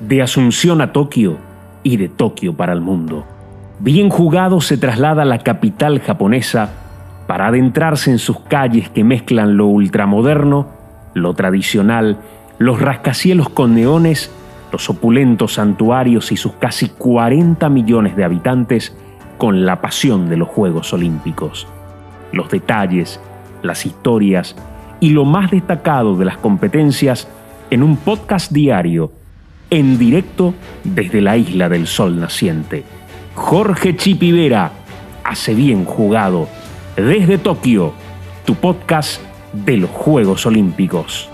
de Asunción a Tokio y de Tokio para el mundo. Bien jugado se traslada a la capital japonesa para adentrarse en sus calles que mezclan lo ultramoderno, lo tradicional, los rascacielos con neones, los opulentos santuarios y sus casi 40 millones de habitantes con la pasión de los Juegos Olímpicos. Los detalles, las historias y lo más destacado de las competencias en un podcast diario en directo desde la isla del sol naciente. Jorge Chipivera hace bien jugado desde Tokio, tu podcast de los Juegos Olímpicos.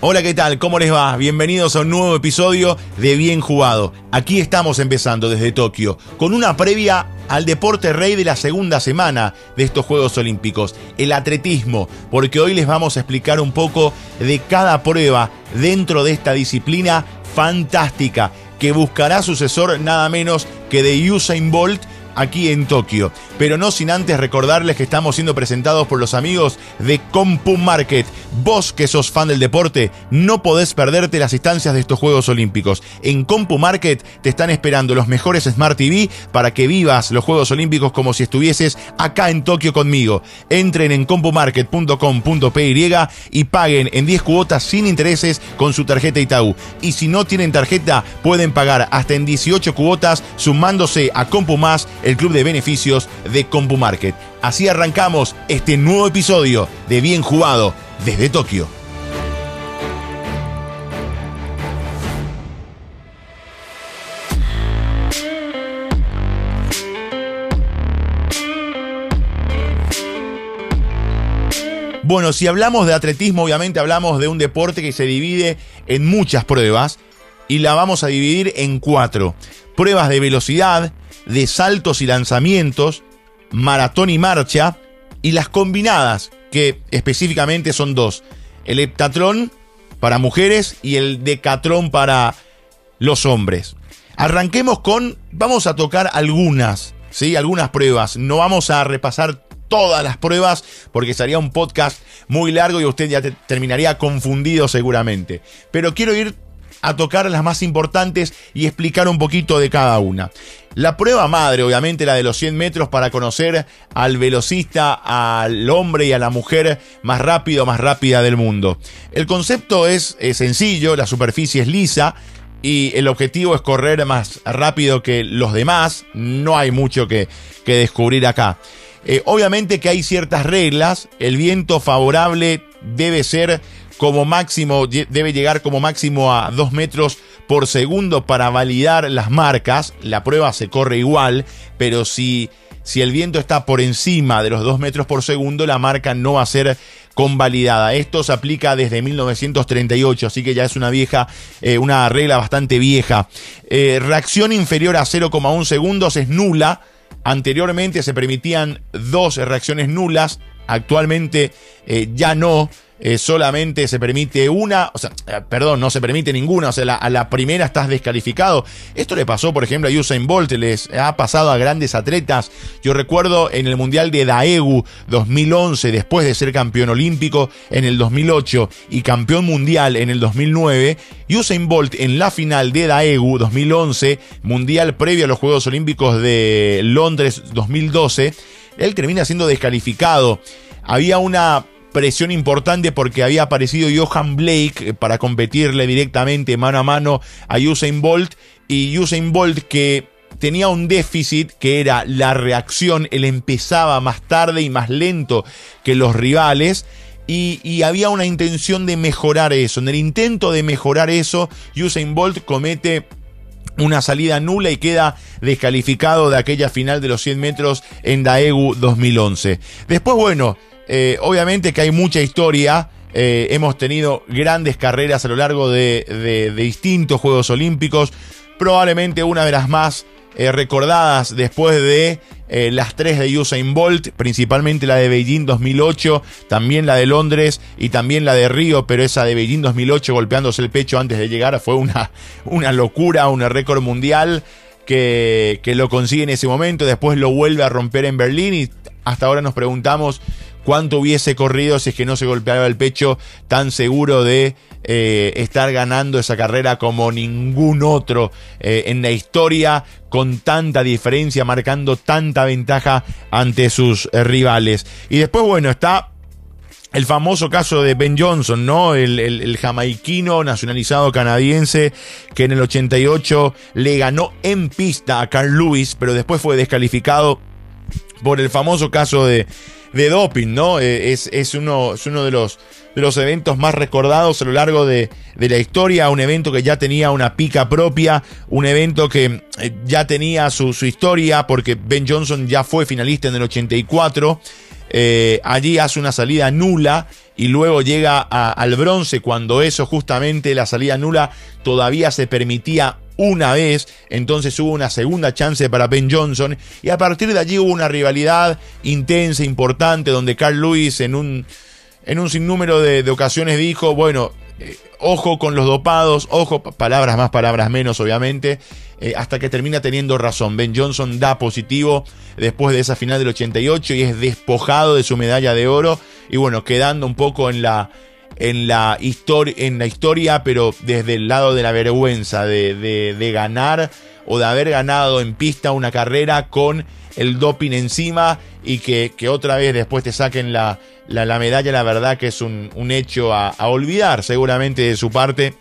Hola, ¿qué tal? ¿Cómo les va? Bienvenidos a un nuevo episodio de Bien Jugado. Aquí estamos empezando desde Tokio, con una previa al deporte rey de la segunda semana de estos Juegos Olímpicos, el atletismo, porque hoy les vamos a explicar un poco de cada prueba dentro de esta disciplina fantástica que buscará sucesor nada menos que de Usain Bolt aquí en Tokio. Pero no sin antes recordarles que estamos siendo presentados por los amigos de Compu Market. Vos que sos fan del deporte, no podés perderte las instancias de estos Juegos Olímpicos. En Compu Market te están esperando los mejores Smart TV para que vivas los Juegos Olímpicos como si estuvieses acá en Tokio conmigo. Entren en compumarket.com.py y paguen en 10 cuotas sin intereses con su tarjeta Itaú. Y si no tienen tarjeta, pueden pagar hasta en 18 cuotas sumándose a Compu Más el club de beneficios de CompuMarket. Así arrancamos este nuevo episodio de Bien Jugado desde Tokio. Bueno, si hablamos de atletismo, obviamente hablamos de un deporte que se divide en muchas pruebas y la vamos a dividir en cuatro. Pruebas de velocidad, de saltos y lanzamientos, maratón y marcha, y las combinadas, que específicamente son dos. El heptatlón para mujeres y el decatrón para los hombres. Arranquemos con, vamos a tocar algunas, ¿sí? Algunas pruebas. No vamos a repasar todas las pruebas porque sería un podcast muy largo y usted ya terminaría confundido seguramente. Pero quiero ir a tocar las más importantes y explicar un poquito de cada una. La prueba madre, obviamente la de los 100 metros para conocer al velocista, al hombre y a la mujer más rápido, más rápida del mundo. El concepto es, sencillo, la superficie es lisa, y el objetivo es correr más rápido que los demás. No hay mucho que, descubrir acá. Eh, obviamente que hay ciertas reglas. El viento favorable debe ser como máximo, debe llegar como máximo a 2 metros por segundo para validar las marcas. La prueba se corre igual, pero si, si el viento está por encima de los 2 metros por segundo, la marca no va a ser convalidada. Esto se aplica desde 1938, así que ya es una vieja, eh, una regla bastante vieja. Eh, reacción inferior a 0,1 segundos es nula. Anteriormente se permitían dos reacciones nulas, actualmente eh, ya no. Eh, solamente se permite una, o sea, eh, perdón, no se permite ninguna, o sea, a la primera estás descalificado. Esto le pasó, por ejemplo, a Usain Bolt, les ha pasado a grandes atletas. Yo recuerdo en el Mundial de Daegu 2011, después de ser campeón olímpico en el 2008 y campeón mundial en el 2009, Usain Bolt en la final de Daegu 2011, mundial previo a los Juegos Olímpicos de Londres 2012, él termina siendo descalificado. Había una presión importante porque había aparecido Johan Blake eh, para competirle directamente mano a mano a Usain Bolt y Usain Bolt que tenía un déficit que era la reacción, él empezaba más tarde y más lento que los rivales. Y, y, había una intención de mejorar eso. En el intento de mejorar eso, Usain Bolt comete una salida nula y queda descalificado de aquella final de los 100 metros en Daegu 2011. Después, bueno, eh, obviamente que hay mucha historia. Eh, hemos tenido grandes carreras a lo largo de, distintos Juegos Olímpicos. Probablemente una de las más eh, recordadas después de las tres de Usain Bolt, principalmente la de Beijing 2008, también la de Londres y también la de Río, pero esa de Beijing 2008 golpeándose el pecho antes de llegar fue una, una locura, un récord mundial. Que, que lo consigue en ese momento, después lo vuelve a romper en Berlín y hasta ahora nos preguntamos cuánto hubiese corrido si es que no se golpeaba el pecho tan seguro de eh, estar ganando esa carrera como ningún otro eh, en la historia, con tanta diferencia, marcando tanta ventaja ante sus eh, rivales. Y después, bueno, está el famoso caso de Ben Johnson, ¿no? El, el, jamaiquino nacionalizado canadiense que en el 88 le ganó en pista a Carl Lewis, pero después fue descalificado por el famoso caso de, de doping, ¿no? Es, es, uno, es uno de los de los eventos más recordados a lo largo de, la historia, un evento que ya tenía una pica propia, un evento que eh, ya tenía su, historia, porque Ben Johnson ya fue finalista en el 84, eh, allí hace una salida nula y luego llega al bronce cuando eso justamente la salida nula todavía se permitía una vez, entonces hubo una segunda chance para Ben Johnson y a partir de allí hubo una rivalidad intensa, importante, donde Carl Lewis en un en un sinnúmero de, ocasiones dijo, bueno, eh, ojo con los dopados, ojo, palabras más, palabras menos, obviamente, eh, hasta que termina teniendo razón. Ben Johnson da positivo después de esa final del 88 y es despojado de su medalla de oro y bueno, quedando un poco en la, en la, en la historia, pero desde el lado de la vergüenza de, de ganar o de haber ganado en pista una carrera con el doping encima y que, otra vez después te saquen la, la, medalla, la verdad que es un, hecho a, a olvidar seguramente de su parte,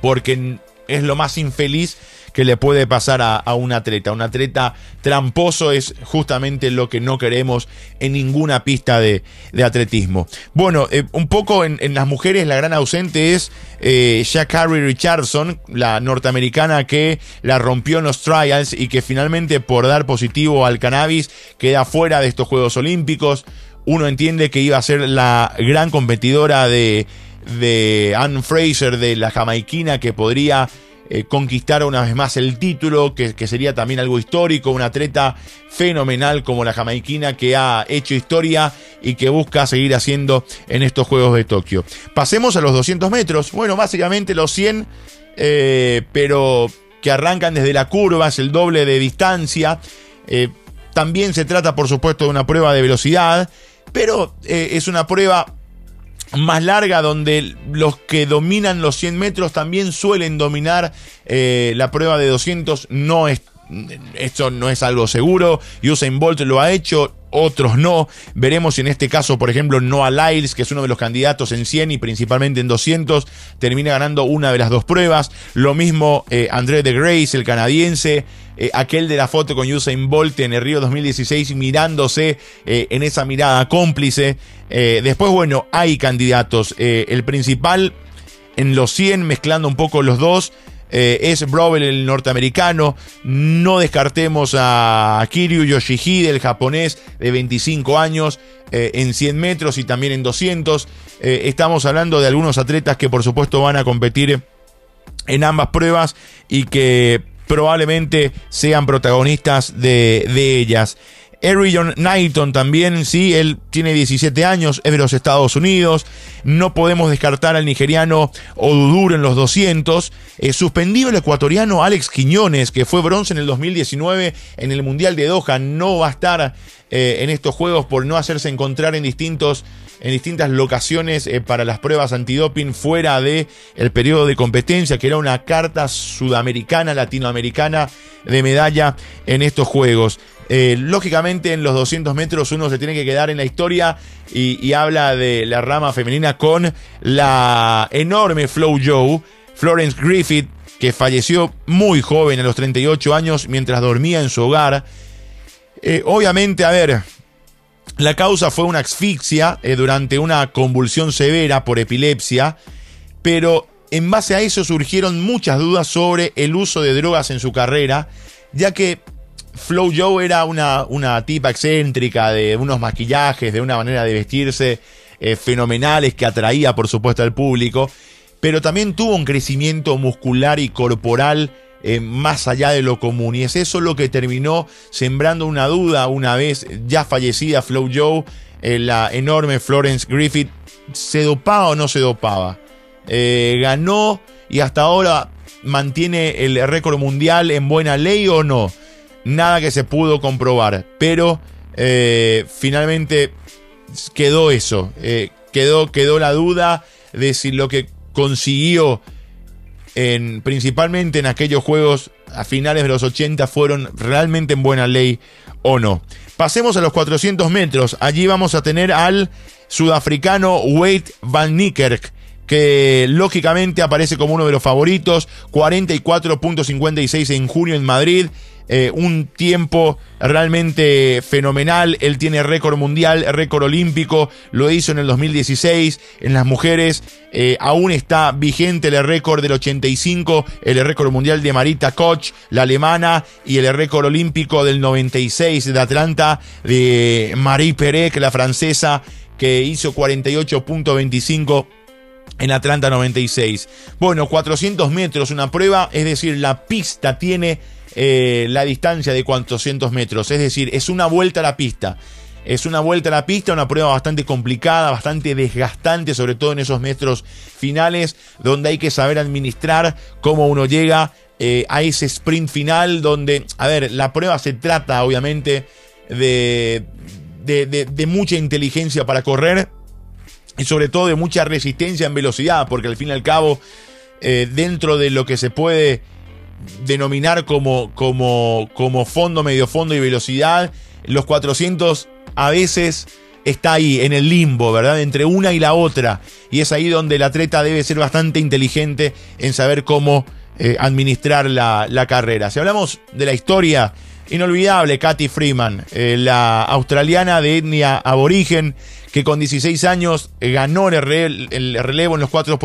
porque es lo más infeliz que le puede pasar a, un atleta. Un atleta tramposo es justamente lo que no queremos en ninguna pista de, atletismo. Bueno, eh, un poco en, las mujeres la gran ausente es eh, Harry Richardson, la norteamericana que la rompió en los trials y que finalmente por dar positivo al cannabis queda fuera de estos Juegos Olímpicos. Uno entiende que iba a ser la gran competidora de, de Anne Fraser, de la jamaiquina, que podría eh, conquistar una vez más el título, que, sería también algo histórico, una atleta fenomenal como la jamaiquina que ha hecho historia y que busca seguir haciendo en estos Juegos de Tokio. Pasemos a los 200 metros, bueno, básicamente los 100, eh, pero que arrancan desde la curva, es el doble de distancia. Eh, también se trata, por supuesto, de una prueba de velocidad, pero es una prueba más larga donde los que dominan los 100 metros también suelen dominar eh, la prueba de 200 no es esto no es algo seguro. Usain Bolt lo ha hecho, otros no. Veremos si en este caso, por ejemplo, Noah Lyles, que es uno de los candidatos en 100 y principalmente en 200, termina ganando una de las dos pruebas. Lo mismo eh, André de Grace, el canadiense. Eh, aquel de la foto con Usain Bolt en el Río 2016 mirándose eh, en esa mirada cómplice. Después, bueno, hay candidatos. el principal en los 100, mezclando un poco los dos. Es Brovel el norteamericano. No descartemos a Kiryu Yoshihide, el japonés de 25 años, en 100 metros y también en 200. estamos hablando de algunos atletas que por supuesto van a competir en ambas pruebas y que probablemente sean protagonistas de, ellas. John Knighton también, sí, él tiene 17 años, es de los Estados Unidos. No podemos descartar al nigeriano Oduduro en los 200. Eh, suspendido el ecuatoriano Alex Quiñones, que fue bronce en el 2019 en el Mundial de Doha. No va a estar eh, en estos juegos por no hacerse encontrar en distintos en distintas locaciones eh, para las pruebas antidoping fuera de el periodo de competencia, que era una carta sudamericana, latinoamericana de medalla en estos juegos. Eh, lógicamente en los 200 metros uno se tiene que quedar en la historia y, habla de la rama femenina con la enorme Flow Joe, Florence Griffith, que falleció muy joven a los 38 años mientras dormía en su hogar. Eh, obviamente, a ver, la causa fue una asfixia eh, durante una convulsión severa por epilepsia, pero en base a eso surgieron muchas dudas sobre el uso de drogas en su carrera, ya que Flow Joe era una, una tipa excéntrica, de unos maquillajes, de una manera de vestirse eh, fenomenales que atraía por supuesto al público, pero también tuvo un crecimiento muscular y corporal eh, más allá de lo común. Y es eso lo que terminó sembrando una duda una vez ya fallecida Flow Joe, eh, la enorme Florence Griffith, ¿se dopaba o no se dopaba? Eh, ¿Ganó y hasta ahora mantiene el récord mundial en buena ley o no? Nada que se pudo comprobar, pero finalmente quedó eso, quedó, quedó la duda de si lo que consiguió en, principalmente en aquellos juegos a finales de los 80 fueron realmente en buena ley o no. Pasemos a los 400 metros. Allí vamos a tener al sudafricano Wade Van Niekerk que lógicamente aparece como uno de los favoritos, 44.56 en junio en Madrid, eh, un tiempo realmente fenomenal. Él tiene récord mundial, récord olímpico, lo hizo en el 2016. En las mujeres eh, aún está vigente el récord del 85, el récord mundial de Marita Koch, la alemana, y el récord olímpico del 96 de Atlanta de Marie Perec, la francesa, que hizo 48.25 en Atlanta 96. Bueno, 400 metros, una prueba, es decir, la pista tiene eh, la distancia de 400 metros. Es decir, es una vuelta a la pista. Es una vuelta a la pista, una prueba bastante complicada, bastante desgastante, sobre todo en esos metros finales, donde hay que saber administrar cómo uno llega eh, a ese sprint final, donde, a ver, la prueba se trata obviamente de, de, mucha inteligencia para correr y sobre todo de mucha resistencia en velocidad, porque al fin y al cabo, eh, dentro de lo que se puede denominar como, como, como fondo, medio fondo y velocidad. Los 400 a veces está ahí, en el limbo, ¿verdad? Entre una y la otra. Y es ahí donde el atleta debe ser bastante inteligente en saber cómo eh, administrar la, la, carrera. Si hablamos de la historia inolvidable, Katy Freeman, eh, la australiana de etnia aborigen, que con 16 años ganó el, relevo en los 4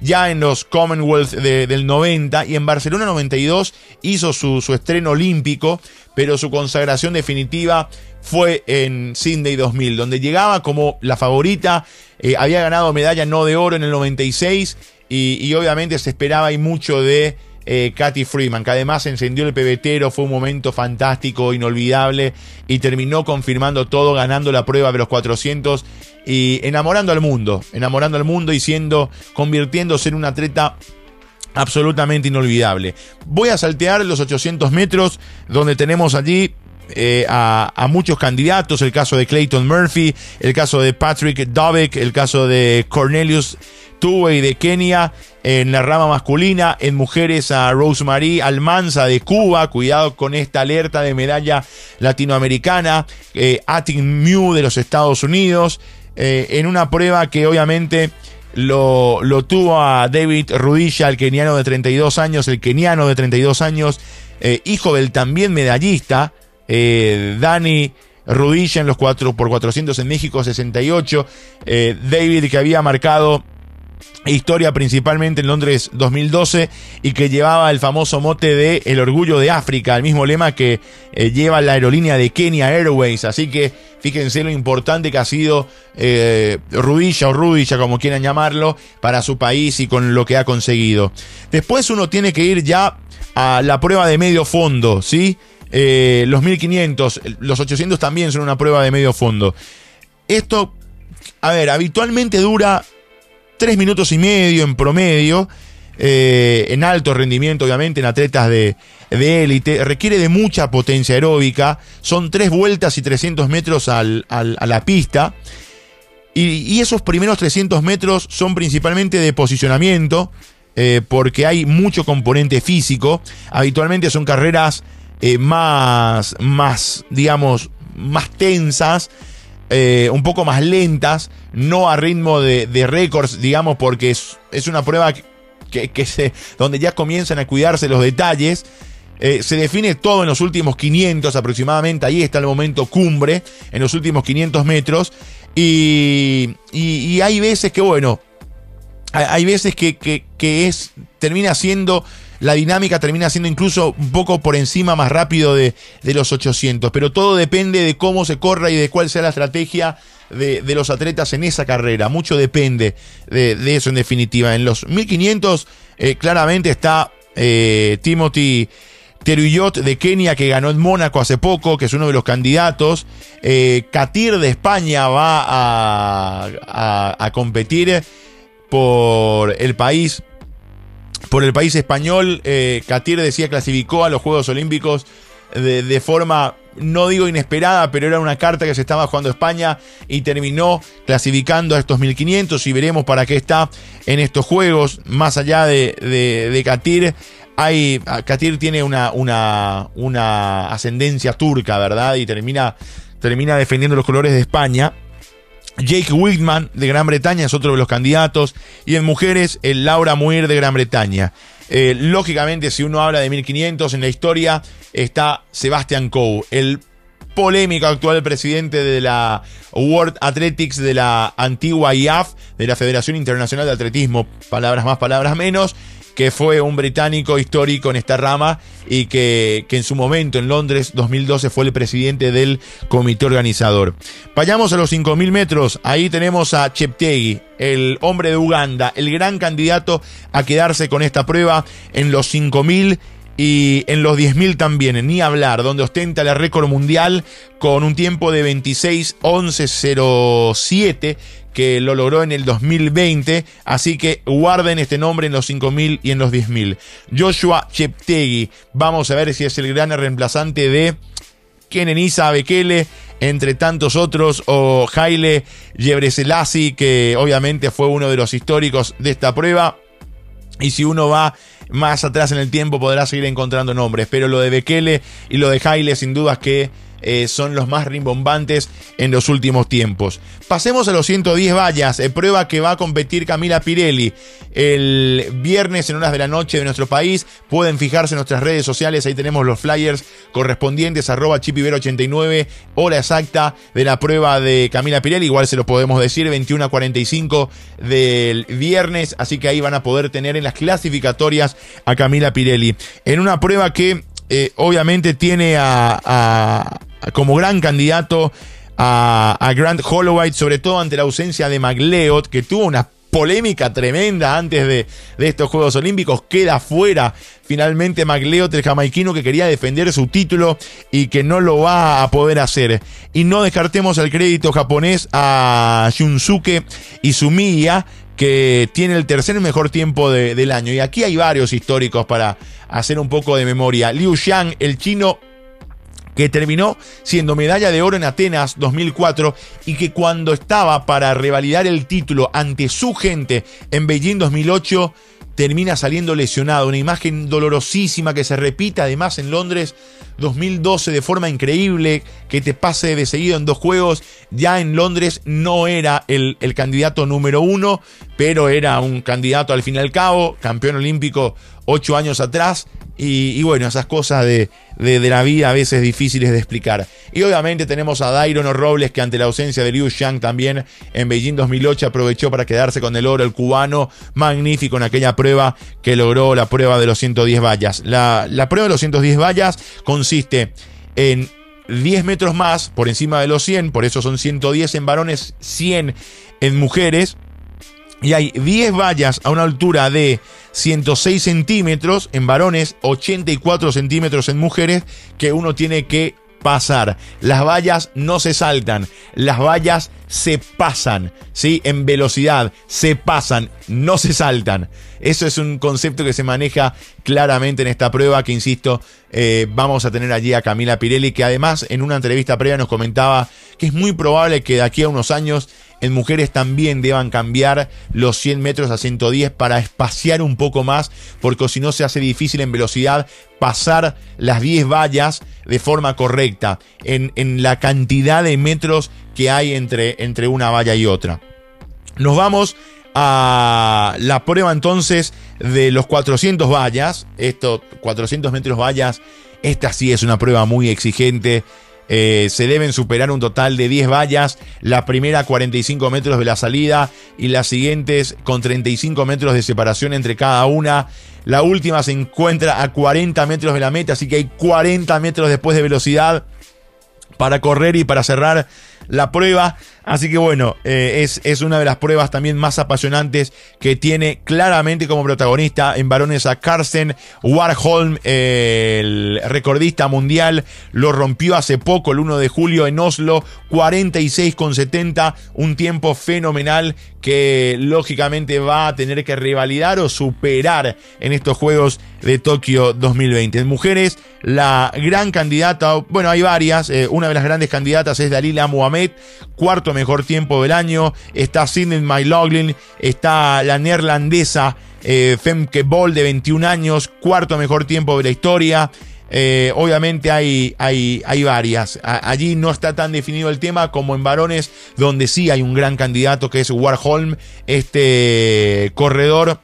ya en los Commonwealth del 90 y en Barcelona 92 hizo su, estreno olímpico, pero su consagración definitiva fue en Sydney 2000, donde llegaba como la favorita, eh, había ganado medalla no de oro en el 96 y, y obviamente se esperaba y mucho de eh, Katy Freeman, que además encendió el pebetero, fue un momento fantástico, inolvidable, y terminó confirmando todo, ganando la prueba de los 400 y enamorando al mundo, enamorando al mundo y siendo, convirtiéndose en un atleta absolutamente inolvidable. Voy a saltear los 800 metros, donde tenemos allí eh, a, muchos candidatos, el caso de Clayton Murphy, el caso de Patrick Dovick, el caso de Cornelius Tuve de Kenia, en la rama masculina, en mujeres a Rosemary Almanza de Cuba, cuidado con esta alerta de medalla latinoamericana, eh, Atin Mew de los Estados Unidos, eh, en una prueba que obviamente lo, lo, tuvo a David Rudilla, el keniano de 32 años, el keniano de 32 años, eh, hijo del también medallista, Dani. Rudilla en los 4 por 400 en México 68. David que había marcado historia principalmente en Londres 2012 y que llevaba el famoso mote de El orgullo de África, el mismo lema que eh, lleva la aerolínea de Kenya Airways. Así que fíjense lo importante que ha sido eh, Rudilla o Rudilla, como quieran llamarlo, para su país y con lo que ha conseguido. Después uno tiene que ir ya a la prueba de medio fondo, ¿sí? Eh, los 1500, los 800 también son una prueba de medio fondo. Esto, a ver, habitualmente dura tres minutos y medio en promedio, eh, en alto rendimiento, obviamente, en atletas de élite, requiere de mucha potencia aeróbica, son tres vueltas y 300 metros a la pista, y, esos primeros 300 metros son principalmente de posicionamiento, eh, porque hay mucho componente físico, habitualmente son carreras eh, más, más, digamos, más tensas, eh, un poco más lentas, no a ritmo de, récords, digamos, porque es, es una prueba que, se, donde ya comienzan a cuidarse los detalles. Eh, se define todo en los últimos 500 aproximadamente, ahí está el momento cumbre, en los últimos 500 metros. Y, y, hay veces que, bueno, hay, veces que, que, es, termina siendo la dinámica termina siendo incluso un poco por encima más rápido de, los 800. Pero todo depende de cómo se corra y de cuál sea la estrategia de, los atletas en esa carrera. Mucho depende de, eso en definitiva. En los 1500 eh, claramente está eh, Timothy Teruyot de Kenia que ganó en Mónaco hace poco, que es uno de los candidatos. Eh, Katir de España va a, a competir por el país por el país español. Eh, decía clasificó a los Juegos Olímpicos de, forma no digo inesperada, pero era una carta que se estaba jugando España y terminó clasificando a estos 1500 y veremos para qué está en estos juegos, más allá de, Katir. Hay, Katir tiene una, una, una ascendencia turca, ¿verdad? Y termina, termina defendiendo los colores de España. Jake Whitman de Gran Bretaña es otro de los candidatos. Y en mujeres, el Laura Muir de Gran Bretaña. Eh, lógicamente, si uno habla de 1500 en la historia, está Sebastian Coe, el polémico actual presidente de la World Athletics de la antigua IAF, de la Federación Internacional de Atletismo, palabras más, palabras menos, que fue un británico histórico en esta rama y que, en su momento en Londres 2012 fue el presidente del comité organizador. Vayamos a los 5.000 metros, ahí tenemos a Cheptegei, el hombre de Uganda, el gran candidato a quedarse con esta prueba en los 5.000 y en los 10.000 también, ni hablar, donde ostenta el récord mundial con un tiempo de 26.11.07 que lo logró en el 2020, así que guarden este nombre en los 5.000 y en los 10.000. Joshua Cheptegei, vamos a ver si es el gran reemplazante de Kenenisa Bekele, entre tantos otros, o Haile Gebreselassie, que obviamente fue uno de los históricos de esta prueba. Y si uno va más atrás en el tiempo podrá seguir encontrando nombres, pero lo de Bekele y lo de Haile sin dudas que eh, son los más rimbombantes en los últimos tiempos. Pasemos a los 110 vallas, eh, prueba que va a competir Camila Pirelli el viernes en horas de la noche de nuestro país. Pueden fijarse en nuestras redes sociales, ahí tenemos los flyers correspondientes, arroba chipibero89, hora exacta de la prueba de Camila Pirelli, igual se lo podemos decir, 21 a 45 del viernes, así que ahí van a poder tener en las clasificatorias a Camila Pirelli. En una prueba que eh, obviamente tiene a, como gran candidato a, Grant Holloway, sobre todo ante la ausencia de McLeod, que tuvo una polémica tremenda antes de, estos Juegos Olímpicos. Queda fuera finalmente McLeod, el jamaiquino que quería defender su título y que no lo va a poder hacer. Y no descartemos el crédito japonés a Shunsuke Izumiya, que tiene el tercer mejor tiempo del año. Y aquí hay varios históricos para hacer un poco de memoria. Liu Xiang, el chino que terminó siendo medalla de oro en Atenas 2004 y que cuando estaba para revalidar el título ante su gente en Beijing 2008 termina saliendo lesionado. Una imagen dolorosísima que se repite además en Londres 2012 de forma increíble, que te pase de seguido en dos juegos. Ya en Londres no era el, el candidato número uno, pero era un candidato al fin y al cabo, campeón olímpico ocho años atrás y, bueno, esas cosas de, la vida a veces difíciles de explicar. Y obviamente tenemos a Dairon Robles que ante la ausencia de Liu Xiang también en Beijing 2008 aprovechó para quedarse con el oro, el cubano, magnífico en aquella prueba que logró la prueba de los 110 vallas. La, la prueba de los 110 vallas consiste en 10 metros más por encima de los 100, por eso son 110 en varones, 100 en mujeres. Y hay 10 vallas a una altura de 106 centímetros en varones, 84 centímetros en mujeres, que uno tiene que pasar. Las vallas no se saltan, las vallas se pasan, ¿sí? En velocidad, se pasan, no se saltan. Eso es un concepto que se maneja claramente en esta prueba que, insisto, eh, vamos a tener allí a Camila Pirelli, que además en una entrevista previa nos comentaba que es muy probable que de aquí a unos años en mujeres también deban cambiar los 100 metros a 110 para espaciar un poco más, porque si no se hace difícil en velocidad pasar las 10 vallas de forma correcta en, en la cantidad de metros que hay entre, entre una valla y otra. Nos vamos a la prueba entonces de los 400 vallas. Esto, 400 metros vallas. Esta sí es una prueba muy exigente. Eh, se deben superar un total de 10 vallas, la primera 45 metros de la salida y las siguientes con 35 metros de separación entre cada una. La última se encuentra a 40 metros de la meta, así que hay 40 metros después de velocidad para correr y para cerrar la prueba. Así que bueno, eh, es, es, una de las pruebas también más apasionantes que tiene claramente como protagonista en varones a Carsten Warholm, el recordista mundial, lo rompió hace poco, el 1 de julio en Oslo, 46,70, un tiempo fenomenal que lógicamente va a tener que revalidar o superar en estos Juegos de Tokio 2020. En mujeres, la gran candidata, bueno, hay varias, eh, una de las grandes candidatas es Dalila Muhammad, cuarto mejor tiempo del año, está Sidney Myloglin, está la neerlandesa eh, Femke Bol de 21 años, cuarto mejor tiempo de la historia. Eh, obviamente hay, hay, hay varias. allí no está tan definido el tema como en varones, donde sí hay un gran candidato que es Warholm, este corredor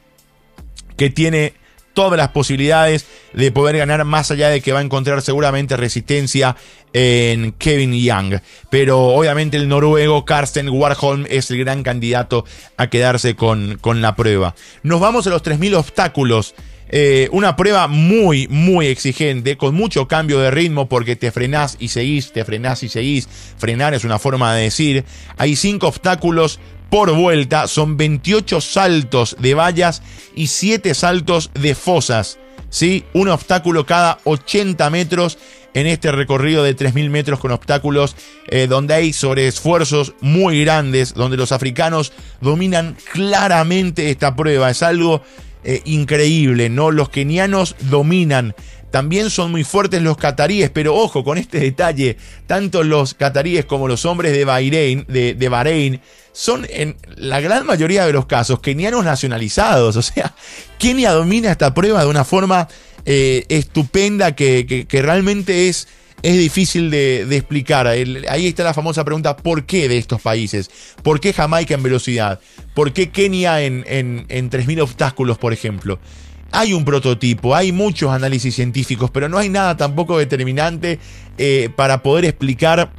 que tiene todas las posibilidades de poder ganar, más allá de que va a encontrar seguramente resistencia en Kevin Young. Pero obviamente el noruego Karsten Warholm es el gran candidato a quedarse con, con la prueba. Nos vamos a los 3.000 obstáculos eh, una prueba muy, muy exigente, con mucho cambio de ritmo, porque te frenás y seguís, te frenás y seguís. Frenar es una forma de decir. Hay cinco obstáculos por vuelta, son 28 saltos de vallas y 7 saltos de fosas. ¿sí? Un obstáculo cada 80 metros en este recorrido de 3.000 metros con obstáculos eh, donde hay sobreesfuerzos muy grandes, donde los africanos dominan claramente esta prueba. Es algo eh, increíble, ¿no? Los kenianos dominan. También son muy fuertes los cataríes, pero ojo con este detalle, tanto los cataríes como los hombres de Bahrein, de, Bahrein son en la gran mayoría de los casos kenianos nacionalizados. O sea, Kenia domina esta prueba de una forma eh, estupenda que, realmente es es difícil de, explicar. ahí está la famosa pregunta, ¿por qué de estos países? ¿Por qué Jamaica en velocidad? ¿Por qué Kenia en, en, 3.000 obstáculos, por ejemplo? Hay un prototipo, hay muchos análisis científicos, pero no hay nada tampoco determinante eh, para poder explicar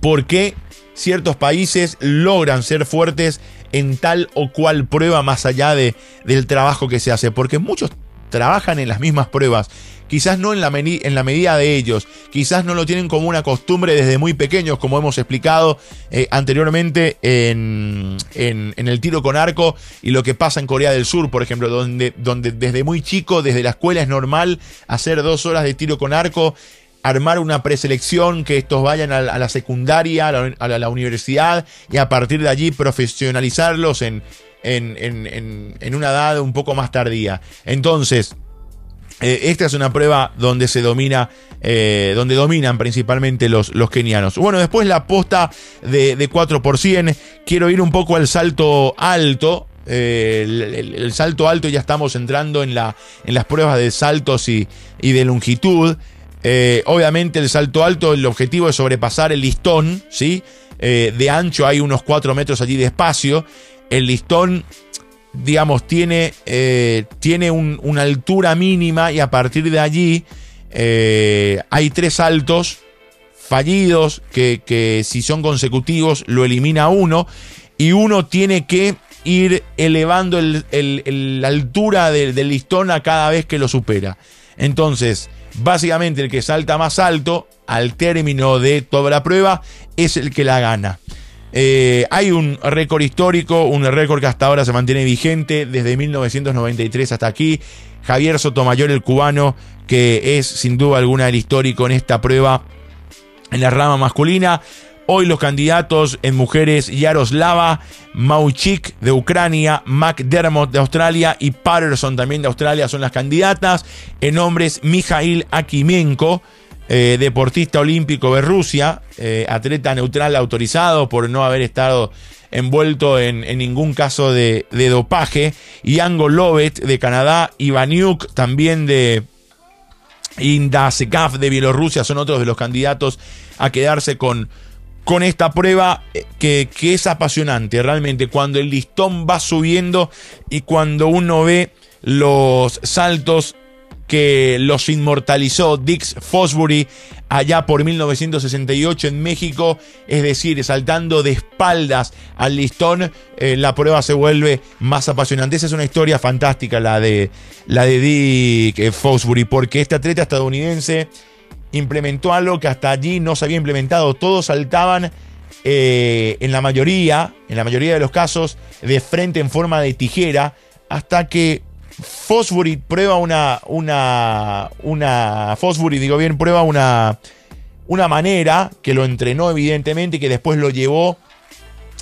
por qué ciertos países logran ser fuertes en tal o cual prueba más allá de, del trabajo que se hace. Porque muchos trabajan en las mismas pruebas. Quizás no en la, en la, medida de ellos, quizás no lo tienen como una costumbre desde muy pequeños, como hemos explicado eh, anteriormente en, en, el tiro con arco y lo que pasa en Corea del Sur, por ejemplo, donde, donde desde muy chico, desde la escuela es normal hacer dos horas de tiro con arco armar una preselección, que estos vayan a la, secundaria, a la, universidad y a partir de allí profesionalizarlos en, en, en, en, una edad un poco más tardía. Entonces, eh, esta es una prueba donde se domina, eh, donde dominan principalmente los, los kenianos. Bueno, después la posta de, 4 por 100. Quiero ir un poco al salto alto. Eh, el, salto alto ya estamos entrando en, la, en las pruebas de saltos y, y de longitud. obviamente el salto alto, el objetivo es sobrepasar el listón, ¿sí? de ancho hay unos 4 metros allí de espacio. El listón digamos, tiene, eh, tiene una altura mínima y a partir de allí eh, hay tres saltos fallidos que, si son consecutivos lo elimina uno y uno tiene que ir elevando la altura del, listón a cada vez que lo supera. Entonces, básicamente el que salta más alto al término de toda la prueba es el que la gana. Eh, hay un récord histórico, un récord que hasta ahora se mantiene vigente desde 1993 hasta aquí. Javier Sotomayor, el cubano, que es sin duda alguna el histórico en esta prueba en la rama masculina. Hoy los candidatos en mujeres Yaroslava Mauchik de Ucrania, McDermott de Australia y Patterson también de Australia son las candidatas. En hombres Mijail Akimenko eh, deportista olímpico de Rusia, eh, atleta neutral autorizado por no haber estado envuelto en, ningún caso de, dopaje, y Lovet de Canadá, Ivaniuk también de Indasekaf de Bielorrusia, son otros de los candidatos a quedarse con, con esta prueba eh, que es apasionante, realmente, cuando el listón va subiendo y cuando uno ve los saltos que los inmortalizó Dix Fosbury allá por 1968 en México, es decir, saltando de espaldas al listón, eh, la prueba se vuelve más apasionante. Esa es una historia fantástica la de, la de Dick Fosbury, porque este atleta estadounidense implementó algo que hasta allí no se había implementado. Todos saltaban eh, en la mayoría, en la mayoría de los casos, de frente en forma de tijera, hasta que Fosbury prueba una, una, una, Fosbury, digo bien, prueba una, una manera que lo entrenó evidentemente y que después lo llevó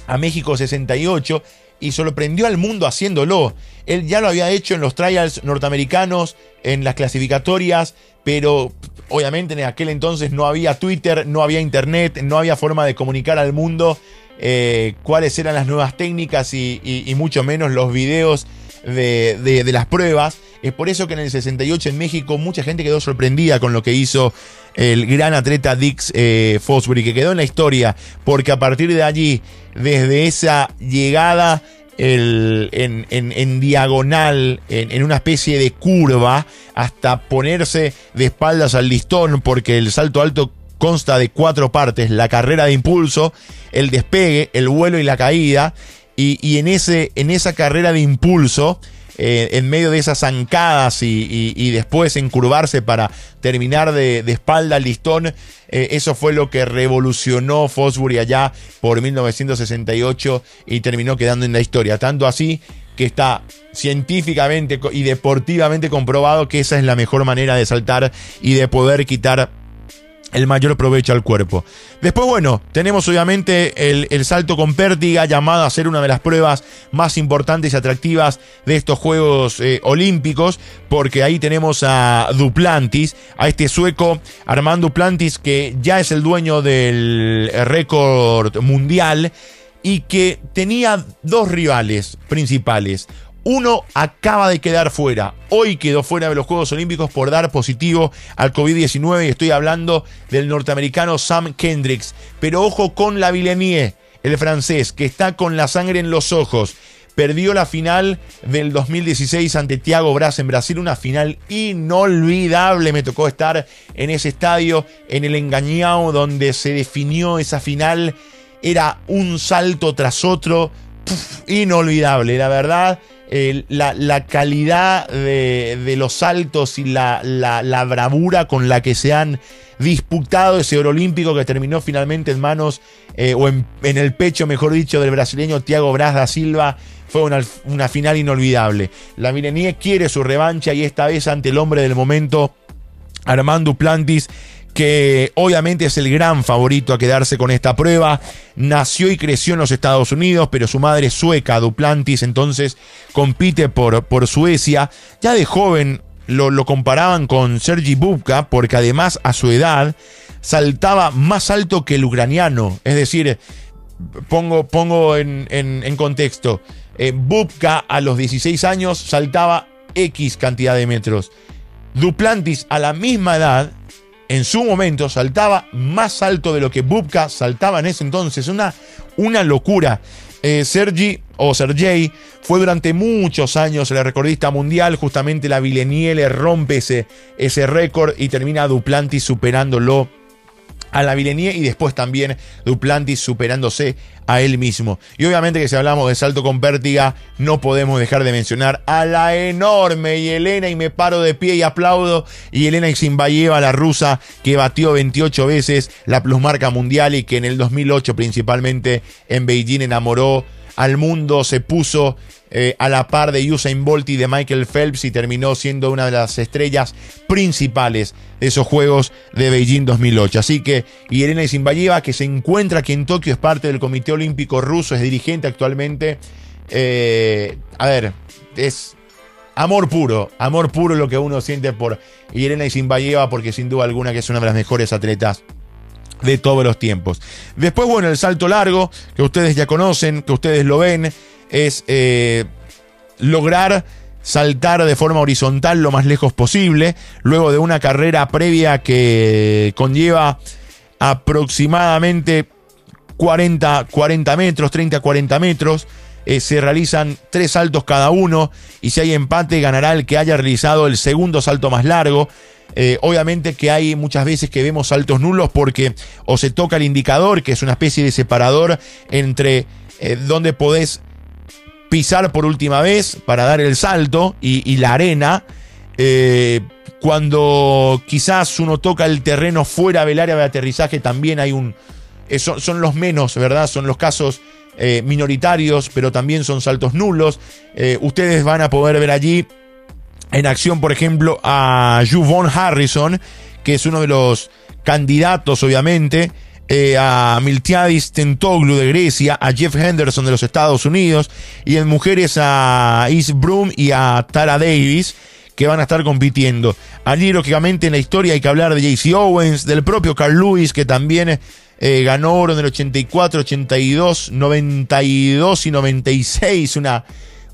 a México 68 y sorprendió al mundo haciéndolo. Él ya lo había hecho en los trials norteamericanos, en las clasificatorias, pero obviamente en aquel entonces no había Twitter, no había internet, no había forma de comunicar al mundo eh, cuáles eran las nuevas técnicas y, mucho menos los videos de, las pruebas. Es por eso que en el 68 en México mucha gente quedó sorprendida con lo que hizo el gran atleta Dix eh, Fosbury, que quedó en la historia, porque a partir de allí, desde esa llegada en, diagonal, en, una especie de curva, hasta ponerse de espaldas al listón, porque el salto alto consta de cuatro partes, la carrera de impulso, el despegue, el vuelo y la caída, y, en, ese, en esa carrera de impulso, eh, en medio de esas zancadas y, después encurvarse para terminar de, espalda al listón. Eh, eso fue lo que revolucionó Fosbury allá por 1968 y terminó quedando en la historia. Tanto así que está científicamente y deportivamente comprobado que esa es la mejor manera de saltar y de poder quitar el mayor provecho al cuerpo. Después, bueno, tenemos obviamente el, salto con pértiga, llamado a ser una de las pruebas más importantes y atractivas de estos Juegos eh, Olímpicos, porque ahí tenemos a Duplantis, a este sueco Armand Duplantis, que ya es el dueño del récord mundial y que tenía dos rivales principales. Uno acaba de quedar fuera. Hoy quedó fuera de los Juegos Olímpicos por dar positivo al COVID-19 y estoy hablando del norteamericano Sam Kendricks. Pero ojo con la Villeneuve, el francés, que está con la sangre en los ojos. Perdió la final del 2016 ante Thiago Braz en Brasil, una final inolvidable. Me tocó estar en ese estadio, en el Engañao, donde se definió esa final. Era un salto tras otro, inolvidable, la verdad la, calidad de, los saltos y la, bravura con la que se han disputado ese oro olímpico que terminó finalmente en manos, eh, o en, el pecho, mejor dicho, del brasileño Thiago Braz da Silva. Fue una, final inolvidable. La Milenie quiere su revancha y esta vez ante el hombre del momento, Armando Plantis que obviamente es el gran favorito a quedarse con esta prueba. Nació y creció en los Estados Unidos, pero su madre es sueca, Duplantis, entonces compite por, por Suecia. Ya de joven lo, lo comparaban con Sergi Bubka, porque además a su edad saltaba más alto que el ucraniano. Es decir, pongo, pongo en, contexto, eh, Bubka a los 16 años saltaba X cantidad de metros. Duplantis a la misma edad en su momento saltaba más alto de lo que Bubka saltaba en ese entonces. Una, una locura. Eh, Sergi o Sergei fue durante muchos años el recordista mundial. Justamente la Vileniele rompe ese, ese récord y termina Duplantis superándolo a la Vilenie y después también Duplantis superándose a él mismo. Y obviamente que si hablamos de salto con pértiga, no podemos dejar de mencionar a la enorme y Elena y me paro de pie y aplaudo y Elena Ximbayeva, la rusa que batió 28 veces la plusmarca mundial y que en el 2008 principalmente en Beijing enamoró al mundo, se puso eh, a la par de Usain Bolt y de Michael Phelps y terminó siendo una de las estrellas principales de esos Juegos de Beijing 2008. Así que Irene Zimbayeva, que se encuentra aquí en Tokio, es parte del Comité Olímpico Ruso, es dirigente actualmente. Eh, a ver, es amor puro, amor puro lo que uno siente por Irene Zimbayeva, porque sin duda alguna que es una de las mejores atletas de todos los tiempos. Después, bueno, el salto largo, que ustedes ya conocen, que ustedes lo ven, es eh, lograr saltar de forma horizontal lo más lejos posible, luego de una carrera previa que conlleva aproximadamente 40, 40 metros, 30 40 metros. Eh, se realizan tres saltos cada uno y si hay empate ganará el que haya realizado el segundo salto más largo. Eh, obviamente que hay muchas veces que vemos saltos nulos porque o se toca el indicador, que es una especie de separador entre donde podés pisar por última vez para dar el salto y, la arena. Eh, cuando quizás uno toca el terreno fuera del área de aterrizaje, también hay un, son, son, los menos, ¿verdad? Son los casos minoritarios, pero también son saltos nulos. ustedes van a poder ver allí en acción, por ejemplo, a Juvon Harrison, que es uno de los candidatos, obviamente, eh, a Miltiadis Tentoglu de Grecia, a Jeff Henderson de los Estados Unidos, y en mujeres a Is Broom y a Tara Davis, que van a estar compitiendo. Allí, lógicamente, en la historia hay que hablar de JC Owens, del propio Carl Lewis, que también eh, ganó oro en el 84, 82, 92 y 96, una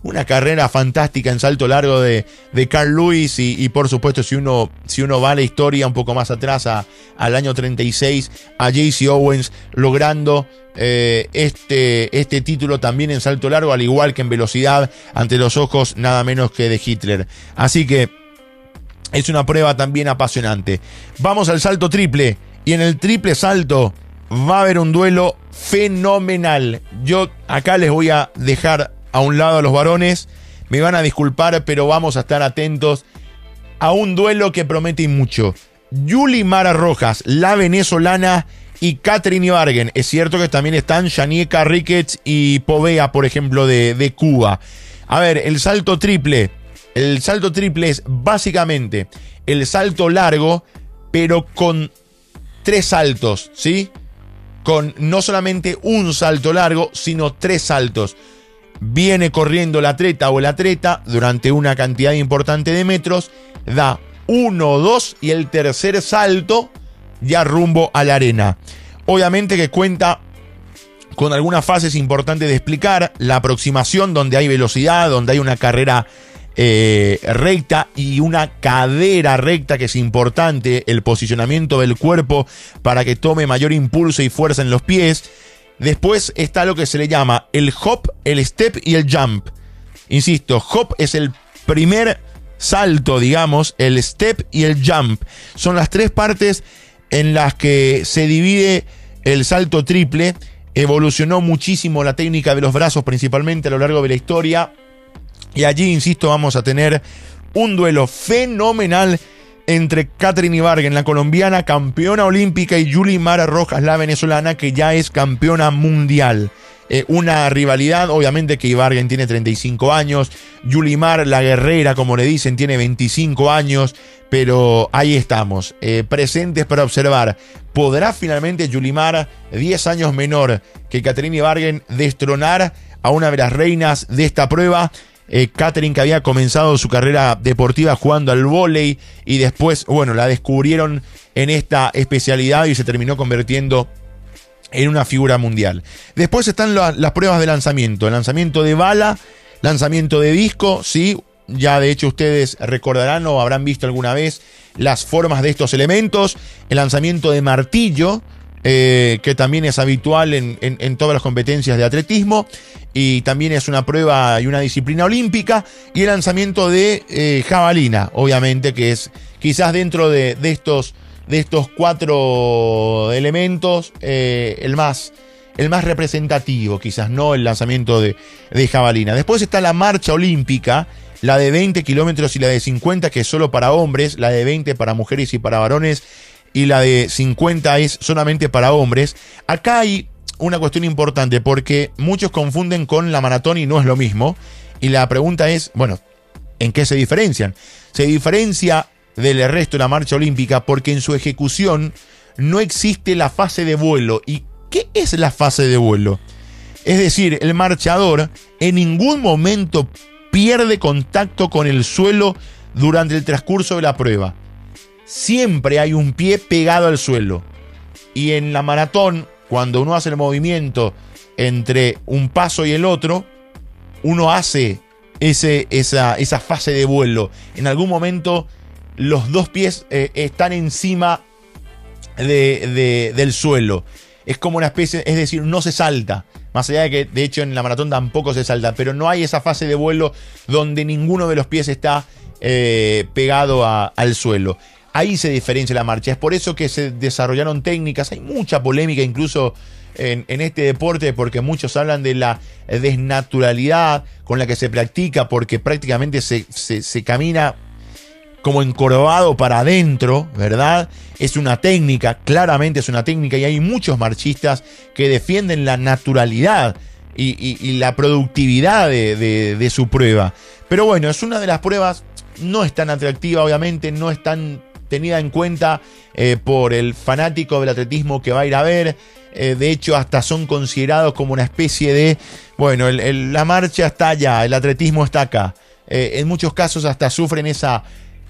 una carrera fantástica en salto largo de, Carl Lewis y, por supuesto si uno, si uno va a la historia un poco más atrás al año 36 a JC Owens logrando eh, este, este título también en salto largo al igual que en velocidad ante los ojos nada menos que de Hitler. Así que es una prueba también apasionante. Vamos al salto triple y en el triple salto va a haber un duelo fenomenal. Yo acá les voy a dejar a un lado a los varones. Me van a disculpar, pero vamos a estar atentos a un duelo que promete mucho. Yuli Mara Rojas, la venezolana, y Catherine Ibargen. Es cierto que también están Janieca Ricketts y Povea, por ejemplo, de, de Cuba. A ver, el salto triple. El salto triple es básicamente el salto largo, pero con tres saltos, ¿sí? Con no solamente un salto largo, sino tres saltos viene corriendo la atleta o el atleta durante una cantidad importante de metros, da uno, dos y el tercer salto ya rumbo a la arena. Obviamente que cuenta con algunas fases importantes de explicar, la aproximación donde hay velocidad, donde hay una carrera eh, recta y una cadera recta que es importante, el posicionamiento del cuerpo para que tome mayor impulso y fuerza en los pies Después está lo que se le llama el hop, el step y el jump. Insisto, hop es el primer salto, digamos, el step y el jump. Son las tres partes en las que se divide el salto triple. Evolucionó muchísimo la técnica de los brazos, principalmente a lo largo de la historia. Y allí, insisto, vamos a tener un duelo fenomenal entre Catherine Ibargen, la colombiana campeona olímpica, y Julie Mara Rojas, la venezolana, que ya es campeona mundial. Eh, una rivalidad, obviamente que Ibargen tiene 35 años, Yulimar, la guerrera, como le dicen, tiene 25 años, pero ahí estamos, eh, presentes para observar. ¿Podrá finalmente Yulimar, 10 años menor que Catherine Ibargen, destronar a una de las reinas de esta prueba? Eh, Catherine que había comenzado su carrera deportiva jugando al vóley y después, bueno, la descubrieron en esta especialidad y se terminó convirtiendo en una figura mundial. Después están las pruebas de lanzamiento, lanzamiento de bala, lanzamiento de disco, sí, ya de hecho ustedes recordarán o habrán visto alguna vez las formas de estos elementos, el lanzamiento de martillo, eh, que también es habitual en, todas las competencias de atletismo y también es una prueba y una disciplina olímpica, y el lanzamiento de eh, jabalina, obviamente, que es quizás dentro de, estos, de estos cuatro elementos eh, el, más, el más representativo, quizás no el lanzamiento de, de jabalina. Después está la marcha olímpica, la de 20 kilómetros y la de 50, que es solo para hombres, la de 20 para mujeres y para varones y la de 50 es solamente para hombres. Acá hay una cuestión importante porque muchos confunden con la maratón y no es lo mismo. Y la pregunta es, bueno, ¿en qué se diferencian? Se diferencia del resto de la marcha olímpica porque en su ejecución no existe la fase de vuelo. ¿Y qué es la fase de vuelo? Es decir, el marchador en ningún momento pierde contacto con el suelo durante el transcurso de la prueba siempre hay un pie pegado al suelo. Y en la maratón, cuando uno hace el movimiento entre un paso y el otro, uno hace ese, esa, esa fase de vuelo. En algún momento los dos pies eh, están encima del suelo. Es como una especie, es decir, no se salta. Más allá de que, de hecho, en la maratón tampoco se salta, pero no hay esa fase de vuelo donde ninguno de los pies está eh, pegado al suelo. Ahí se diferencia la marcha. Es por eso que se desarrollaron técnicas. Hay mucha polémica incluso en, este deporte porque muchos hablan de la desnaturalidad con la que se practica porque prácticamente se, camina como encorvado para adentro, ¿verdad? Es una técnica, claramente es una técnica y hay muchos marchistas que defienden la naturalidad y, la productividad de, su prueba. Pero bueno, es una de las pruebas, no es tan atractiva obviamente, no es tan tenida en cuenta eh, por el fanático del atletismo que va a ir a ver. Eh, de hecho, hasta son considerados como una especie de, bueno, la marcha está allá, el atletismo está acá. Eh, en muchos casos hasta sufren esa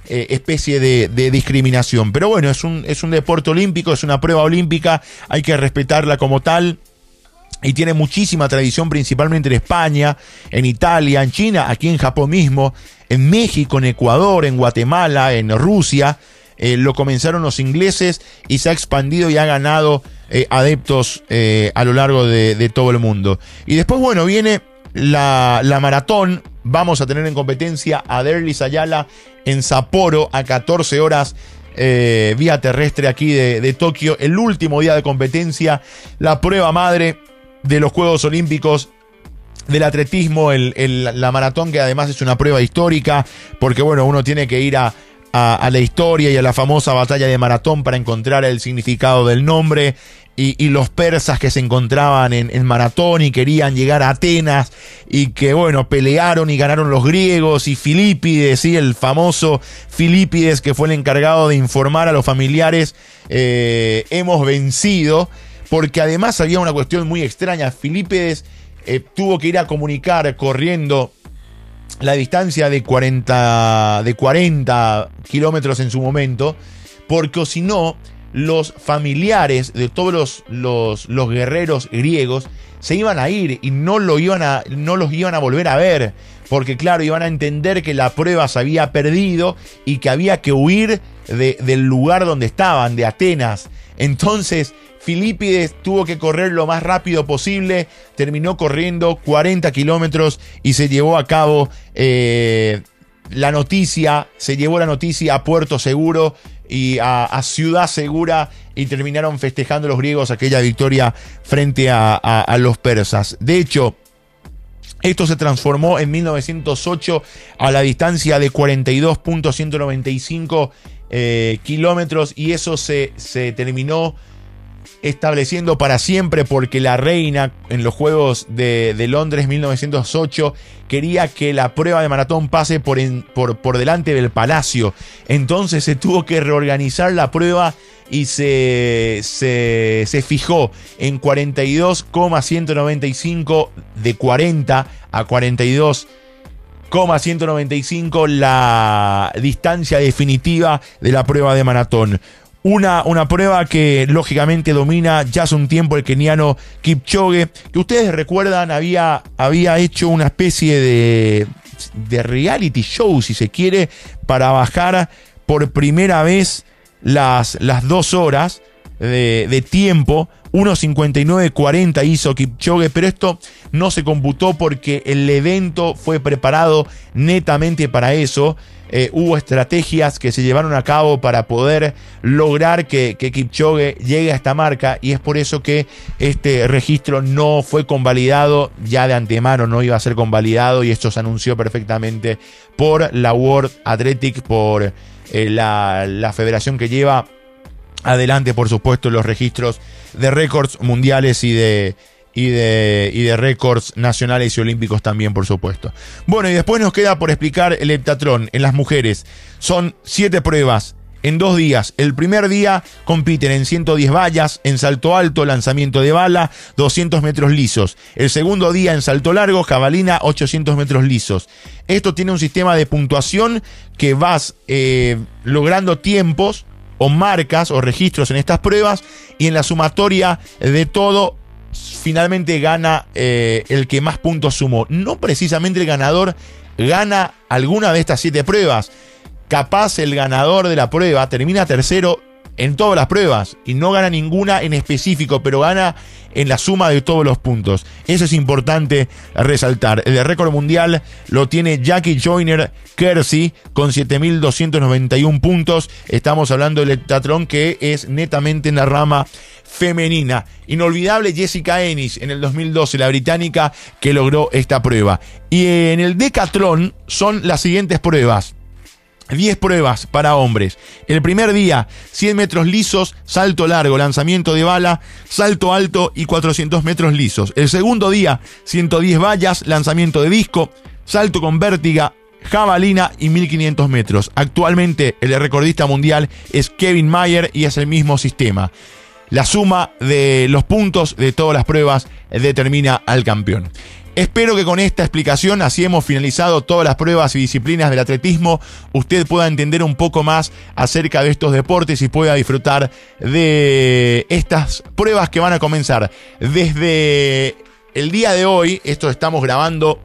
especie de, de, discriminación. Pero bueno, es un, es un deporte olímpico, es una prueba olímpica, hay que respetarla como tal y tiene muchísima tradición principalmente en España, en Italia, en China, aquí en Japón mismo, en México, en Ecuador, en Guatemala, en Rusia. Eh, lo comenzaron los ingleses y se ha expandido y ha ganado eh, adeptos eh, a lo largo de, todo el mundo. Y después, bueno, viene la, maratón. Vamos a tener en competencia a Derlis Ayala en Sapporo a 14 horas vía terrestre aquí de, de, Tokio. El último día de competencia, la prueba madre de los Juegos Olímpicos del atletismo, la maratón que además es una prueba histórica, porque bueno, uno tiene que ir a, la historia y a la famosa batalla de maratón para encontrar el significado del nombre. Y, los persas que se encontraban en, maratón y querían llegar a Atenas y que bueno, pelearon y ganaron los griegos y Filipides, ¿sí? el famoso Filipides que fue el encargado de informar a los familiares, eh, hemos vencido porque además había una cuestión muy extraña. Filipides eh, tuvo que ir a comunicar corriendo la distancia de 40, de 40 kilómetros en su momento, porque si no, los familiares de todos los, los, los, guerreros griegos se iban a ir y no, lo iban a, no los iban a volver a ver, porque claro, iban a entender que la prueba se había perdido y que había que huir del lugar donde estaban, de Atenas. Entonces, Filipides tuvo que correr lo más rápido posible, terminó corriendo 40 kilómetros y se llevó a cabo eh, la noticia, se llevó la noticia a Puerto Seguro y a, Ciudad Segura y terminaron festejando los griegos aquella victoria frente a, los persas. De hecho, esto se transformó en 1908 a la distancia de 42.195 eh, kilómetros y eso se, se terminó estableciendo para siempre porque la reina en los Juegos de, Londres 1908 quería que la prueba de maratón pase por, por, por delante del palacio. Entonces se tuvo que reorganizar la prueba y se, se, se fijó en 42,195 de 40 a 42,195 la distancia definitiva de la prueba de maratón. Una, una, prueba que lógicamente domina ya hace un tiempo el keniano Kipchoge, que ustedes recuerdan había, había hecho una especie de, de reality show, si se quiere, para bajar por primera vez las, las dos horas de, de tiempo 1.59.40 hizo Kipchoge, pero esto no se computó porque el evento fue preparado netamente para eso. Eh, hubo estrategias que se llevaron a cabo para poder lograr que, que, Kipchoge llegue a esta marca y es por eso que este registro no fue convalidado, ya de antemano no iba a ser convalidado y esto se anunció perfectamente por la World Athletic, por eh, la, la federación que lleva adelante, por supuesto, los registros de récords mundiales y de, y de, y de récords nacionales y olímpicos también, por supuesto. Bueno, y después nos queda por explicar el heptatrón en las mujeres. Son siete pruebas en dos días. El primer día compiten en 110 vallas, en salto alto, lanzamiento de bala, 200 metros lisos. El segundo día en salto largo, jabalina, 800 metros lisos. Esto tiene un sistema de puntuación que vas eh, logrando tiempos o marcas o registros en estas pruebas y en la sumatoria de todo finalmente gana eh, el que más puntos sumó. No precisamente el ganador gana alguna de estas siete pruebas. Capaz el ganador de la prueba termina tercero en todas las pruebas y no gana ninguna en específico, pero gana en la suma de todos los puntos. Eso es importante resaltar. El récord mundial lo tiene Jackie Joyner Kersey con 7.291 puntos. Estamos hablando del heptatlón que es netamente en la rama femenina. Inolvidable Jessica Ennis en el 2012, la británica que logró esta prueba. Y en el decatlón son las siguientes pruebas. 10 pruebas para hombres. El primer día, 100 metros lisos, salto largo, lanzamiento de bala, salto alto y 400 metros lisos. El segundo día, 110 vallas, lanzamiento de disco, salto con vértiga, jabalina y 1500 metros. Actualmente el recordista mundial es Kevin Mayer y es el mismo sistema. La suma de los puntos de todas las pruebas determina al campeón. Espero que con esta explicación, así hemos finalizado todas las pruebas y disciplinas del atletismo, usted pueda entender un poco más acerca de estos deportes y pueda disfrutar de estas pruebas que van a comenzar desde el día de hoy. Esto estamos grabando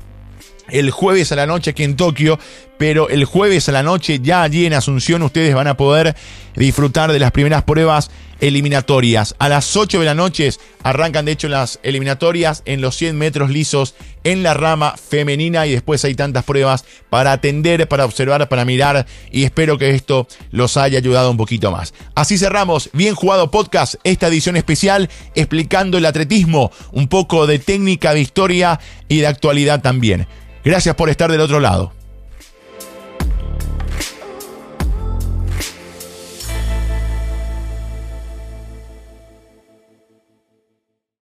el jueves a la noche aquí en Tokio, pero el jueves a la noche ya allí en Asunción ustedes van a poder disfrutar de las primeras pruebas eliminatorias. A las 8 de la noche arrancan de hecho las eliminatorias en los 100 metros lisos en la rama femenina y después hay tantas pruebas para atender, para observar, para mirar y espero que esto los haya ayudado un poquito más. Así cerramos, bien jugado podcast, esta edición especial explicando el atletismo, un poco de técnica, de historia y de actualidad también. Gracias por estar del otro lado.